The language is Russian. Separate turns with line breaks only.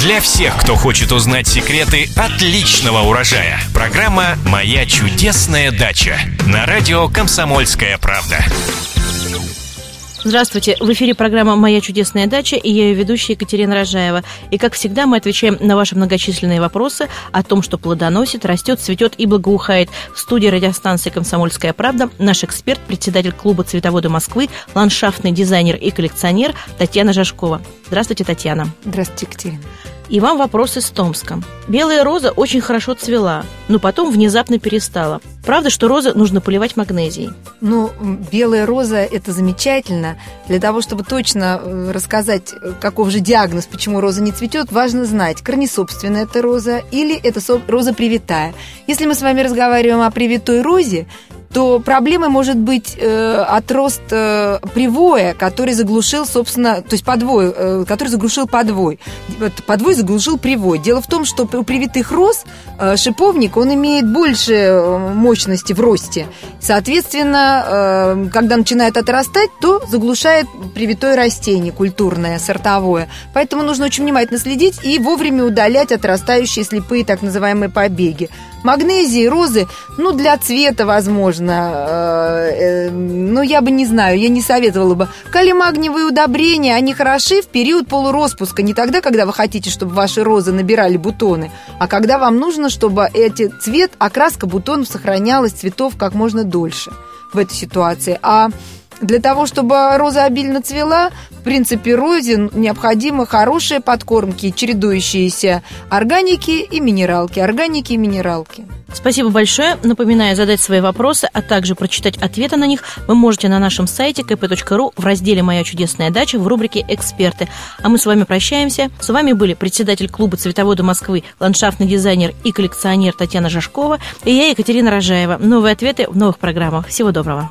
Для всех, кто хочет узнать секреты отличного урожая. Программа «Моя чудесная дача» на радио «Комсомольская правда».
Здравствуйте, в эфире программа «Моя чудесная дача» и я ее ведущая Екатерина Рожаева. И, как всегда, мы отвечаем на ваши многочисленные вопросы о том, что плодоносит, растет, цветет и благоухает. В студии радиостанции «Комсомольская правда» наш эксперт, председатель клуба «Цветоводы Москвы», ландшафтный дизайнер и коллекционер Татьяна Жашкова. Здравствуйте, Татьяна.
Здравствуйте, Екатерина.
И вам вопрос из Томска. Белая роза очень хорошо цвела, но потом внезапно перестала. Правда, что розы нужно поливать магнезией?
Ну, белая роза – это замечательно. Для того, чтобы точно э, рассказать, э, каков же диагноз, почему роза не цветет, важно знать, корнесобственная это роза или это роза привитая. Если мы с вами разговариваем о привитой розе, то проблемой может быть э, отрост э, привоя, который заглушил, собственно, то есть подвой, э, который заглушил подвой. Подвой заглушил привой. Дело в том, что у привитых роз э, шиповник, он имеет больше э, мощности в росте. Соответственно, э, когда начинает отрастать, то заглушает привитое растение культурное, сортовое. Поэтому нужно очень внимательно следить и вовремя удалять отрастающие слепые так называемые побеги. Магнезии, розы, ну, для цвета, возможно, э, э, ну, я бы не знаю, я не советовала бы. Калимагниевые удобрения, они хороши в период полуроспуска, не тогда, когда вы хотите, чтобы ваши розы набирали бутоны, а когда вам нужно, чтобы эти цвет, окраска бутонов сохранялась, цветов как можно дольше в этой ситуации. А для того, чтобы роза обильно цвела, в принципе, розе необходимы хорошие подкормки, чередующиеся органики и минералки, органики и минералки.
Спасибо большое. Напоминаю, задать свои вопросы, а также прочитать ответы на них вы можете на нашем сайте kp.ru в разделе «Моя чудесная дача» в рубрике «Эксперты». А мы с вами прощаемся. С вами были председатель клуба «Цветоводы Москвы», ландшафтный дизайнер и коллекционер Татьяна Жашкова и я, Екатерина Рожаева. Новые ответы в новых программах. Всего доброго.